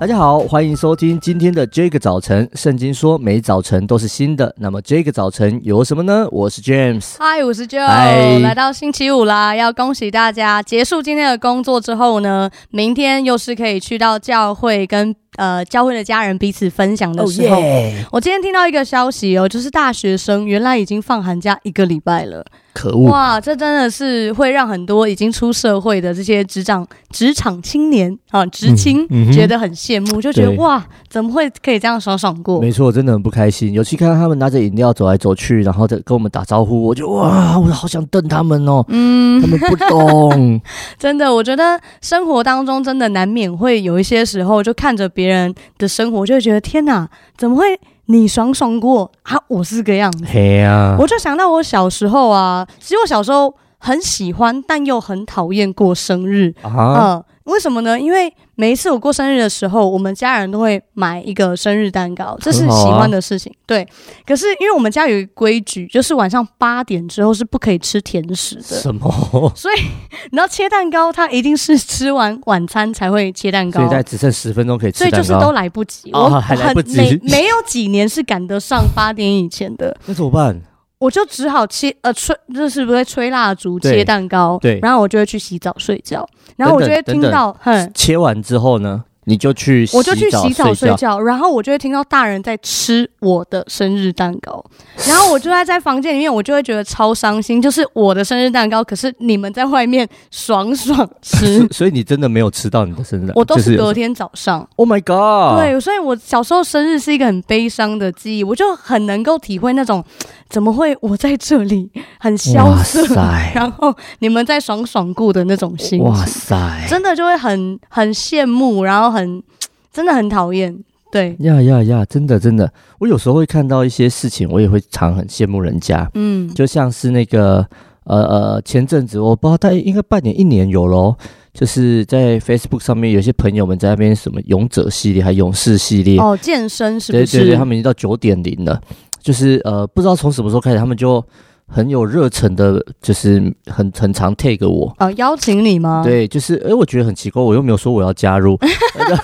大家好，欢迎收听今天的这个早晨。圣经说每早晨都是新的，那么这个早晨有什么呢？我是 James，嗨，我是 Joe，Hi 来到星期五啦，要恭喜大家结束今天的工作之后呢，明天又是可以去到教会跟。呃，教会的家人彼此分享的时候，oh. 我今天听到一个消息哦，就是大学生原来已经放寒假一个礼拜了。可恶！哇，这真的是会让很多已经出社会的这些职场职场青年啊，职青、嗯嗯、觉得很羡慕，就觉得哇，怎么会可以这样爽爽过？没错，真的很不开心。尤其看到他们拿着饮料走来走去，然后再跟我们打招呼，我就哇，我好想瞪他们哦。嗯，他们不懂。真的，我觉得生活当中真的难免会有一些时候，就看着别人的生活，就会觉得天哪，怎么会？你爽爽过啊？我是个样子，嘿啊，我就想到我小时候啊，其实我小时候很喜欢，但又很讨厌过生日啊。嗯为什么呢？因为每一次我过生日的时候，我们家人都会买一个生日蛋糕，这是喜欢的事情。啊、对，可是因为我们家有一个规矩，就是晚上八点之后是不可以吃甜食的。什么？所以你要切蛋糕，他一定是吃完晚餐才会切蛋糕。现在只剩十分钟可以吃蛋糕，所以就是都来不及。哦、我还来不及，没没有几年是赶得上八点以前的。那怎么办？我就只好切呃吹，就是不会吹蜡烛切蛋糕，对，然后我就会去洗澡睡觉，然后我就会听到，哼，切完之后呢？你就去洗澡，我就去洗澡睡觉，然后我就会听到大人在吃我的生日蛋糕，然后我就在在房间里面，我就会觉得超伤心，就是我的生日蛋糕，可是你们在外面爽爽吃，所以你真的没有吃到你的生日蛋糕，我都是隔天早上。Oh my god！对，所以我小时候生日是一个很悲伤的记忆，我就很能够体会那种怎么会我在这里？很萧瑟，然后你们在爽爽过的那种心情，哇塞，真的就会很很羡慕，然后。很，真的很讨厌，对。呀呀呀，真的真的，我有时候会看到一些事情，我也会常很羡慕人家，嗯，就像是那个呃呃，前阵子我不知道，大概应该半年一年有咯，就是在 Facebook 上面有些朋友们在那边什么勇者系列还勇士系列。哦，健身是不是？对对对，他们已经到九点零了，就是呃，不知道从什么时候开始，他们就。很有热忱的，就是很很常 take 我哦，邀请你吗？对，就是哎，我觉得很奇怪，我又没有说我要加入。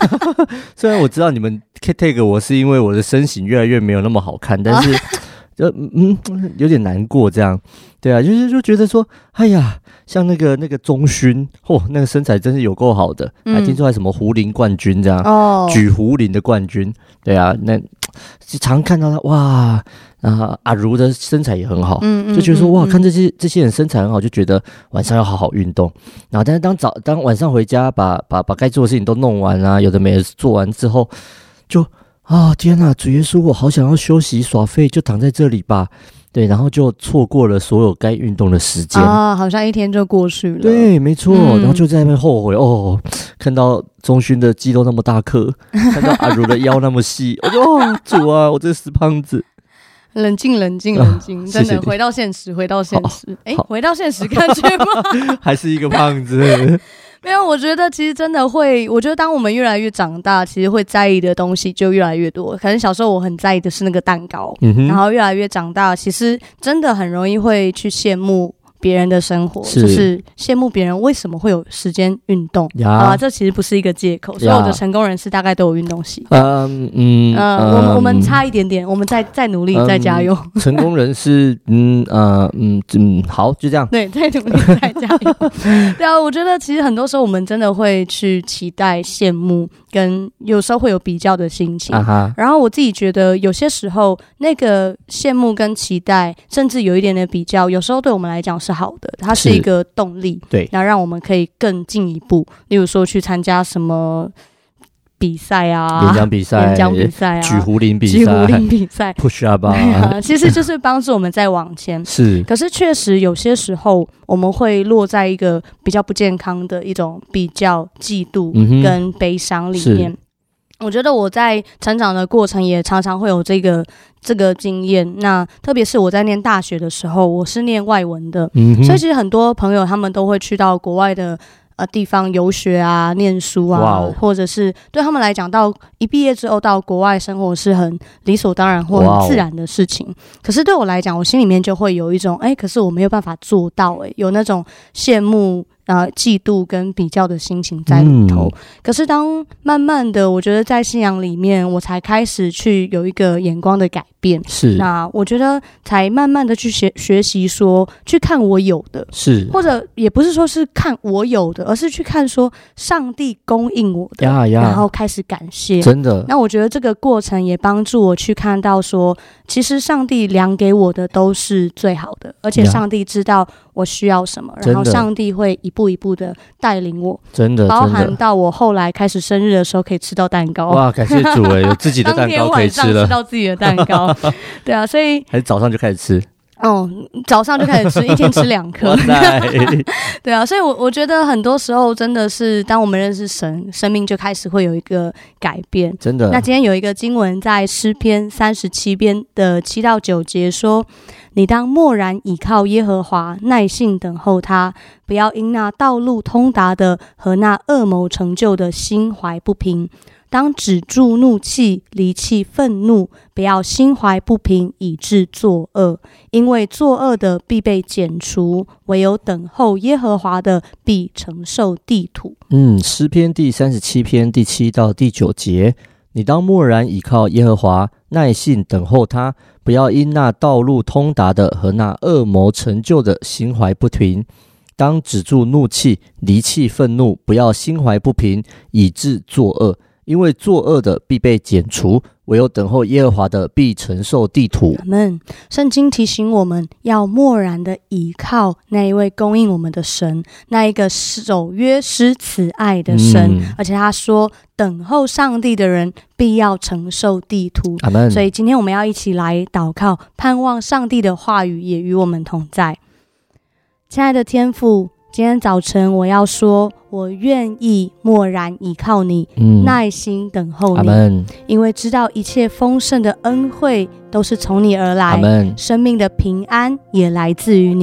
虽然我知道你们 take 我是因为我的身形越来越没有那么好看，但是 就嗯有点难过这样。对啊，就是就觉得说，哎呀，像那个那个中勋，嚯，那个身材真是有够好的，还听说还什么胡林冠军这样哦，举胡林的冠军。对啊，那常看到他哇。啊，阿如的身材也很好，嗯，就觉得说哇，看这些这些人身材很好，就觉得晚上要好好运动。然后，但是当早当晚上回家，把把把该做的事情都弄完啊，有的没的做完之后，就啊天哪，主耶稣，我好想要休息耍废，就躺在这里吧。对，然后就错过了所有该运动的时间啊，好像一天就过去了。对，没错，然后就在那边后悔哦，看到中勋的肌肉那么大颗，看到阿如的腰那么细，我就哦，主啊，我这死胖子。冷静，冷静，冷静！啊、真的，回到现实，回到现实。哎，回到现实，感觉吗？还是一个胖子？没有，我觉得其实真的会。我觉得当我们越来越长大，其实会在意的东西就越来越多。可能小时候我很在意的是那个蛋糕，嗯、然后越来越长大，其实真的很容易会去羡慕。别人的生活是就是羡慕别人为什么会有时间运动呀啊，这其实不是一个借口。所有的成功人士大概都有运动习惯。嗯嗯呃，我们我们差一点点，我们再再努力，再加油。成功人士，嗯呃嗯嗯，好，就这样。对，再努力，再加油。对啊，我觉得其实很多时候我们真的会去期待、羡慕，跟有时候会有比较的心情。然后我自己觉得，有些时候那个羡慕跟期待，甚至有一点点比较，有时候对我们来讲是。好的，它是一个动力，对，然后让我们可以更进一步。例如说，去参加什么比赛啊，演讲比赛、演讲比赛啊，举壶铃比赛、举壶铃比赛，push up 啊，其实就是帮助我们在往前。是，可是确实有些时候，我们会落在一个比较不健康的一种比较、嫉妒跟悲伤里面。嗯我觉得我在成长的过程也常常会有这个这个经验。那特别是我在念大学的时候，我是念外文的，嗯，所以其实很多朋友他们都会去到国外的呃地方游学啊、念书啊，或者是对他们来讲，到一毕业之后到国外生活是很理所当然或很自然的事情。可是对我来讲，我心里面就会有一种，哎，可是我没有办法做到，哎，有那种羡慕。呃嫉妒跟比较的心情在里头。嗯、可是当慢慢的，我觉得在信仰里面，我才开始去有一个眼光的改变。是，那我觉得才慢慢的去学学习说，去看我有的，是，或者也不是说是看我有的，而是去看说上帝供应我的，然后开始感谢。真的，那我觉得这个过程也帮助我去看到说，其实上帝量给我的都是最好的，而且上帝知道我需要什么，然后上帝会一步一步的带领我，真的，包含到我后来开始生日的时候可以吃到蛋糕。哇，感谢主哎，有自己的蛋糕可以吃到自己的蛋糕，对啊，所以还是早上就开始吃。哦，早上就开始吃，一天吃两颗。对啊，所以我，我我觉得很多时候真的是，当我们认识神，生命就开始会有一个改变。真的。那今天有一个经文在诗篇三十七篇的七到九节说：“你当默然倚靠耶和华，耐性等候他，不要因那道路通达的和那恶谋成就的心怀不平。”当止住怒气，离弃愤怒，不要心怀不平，以致作恶。因为作恶的必被剪除，唯有等候耶和华的必承受地土。嗯，诗篇第三十七篇第七到第九节，你当默然倚靠耶和华，耐心等候他，不要因那道路通达的和那恶魔成就的心怀不平。当止住怒气，离弃愤怒，不要心怀不平，以致作恶。因为作恶的必被剪除，唯有等候耶和华的必承受地土。阿们。圣经提醒我们要默然的倚靠那一位供应我们的神，那一个守约施慈爱的神。嗯、而且他说，等候上帝的人必要承受地土。阿门。所以今天我们要一起来祷告，盼望上帝的话语也与我们同在。亲爱的天父。今天早晨，我要说，我愿意默然倚靠你，嗯、耐心等候你因为知道一切丰盛的恩惠都是从你而来生命的平安也来自于你。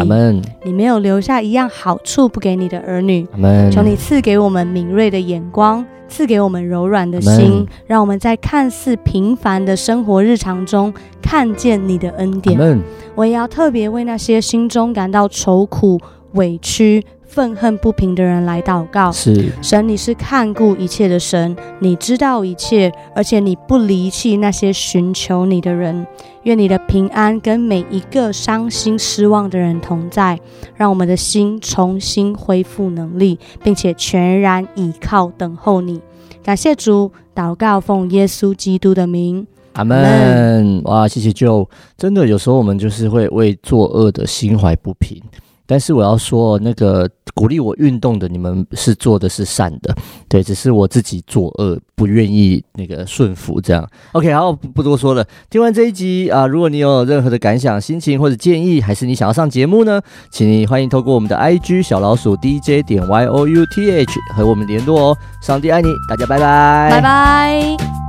你没有留下一样好处不给你的儿女。求你赐给我们敏锐的眼光，赐给我们柔软的心让我们在看似平凡的生活日常中看见你的恩典。我也要特别为那些心中感到愁苦、委屈。愤恨不平的人来祷告，是神，你是看顾一切的神，你知道一切，而且你不离弃那些寻求你的人。愿你的平安跟每一个伤心失望的人同在，让我们的心重新恢复能力，并且全然倚靠等候你。感谢主，祷告奉耶稣基督的名，阿门。哇，谢谢 Joe，真的有时候我们就是会为作恶的心怀不平。但是我要说，那个鼓励我运动的你们是做的是善的，对，只是我自己作恶，不愿意那个顺服这样。OK，好，不多说了。听完这一集啊，如果你有任何的感想、心情或者建议，还是你想要上节目呢，请你欢迎透过我们的 IG 小老鼠 DJ 点 Y O U T H 和我们联络哦。上帝爱你，大家拜拜，拜拜。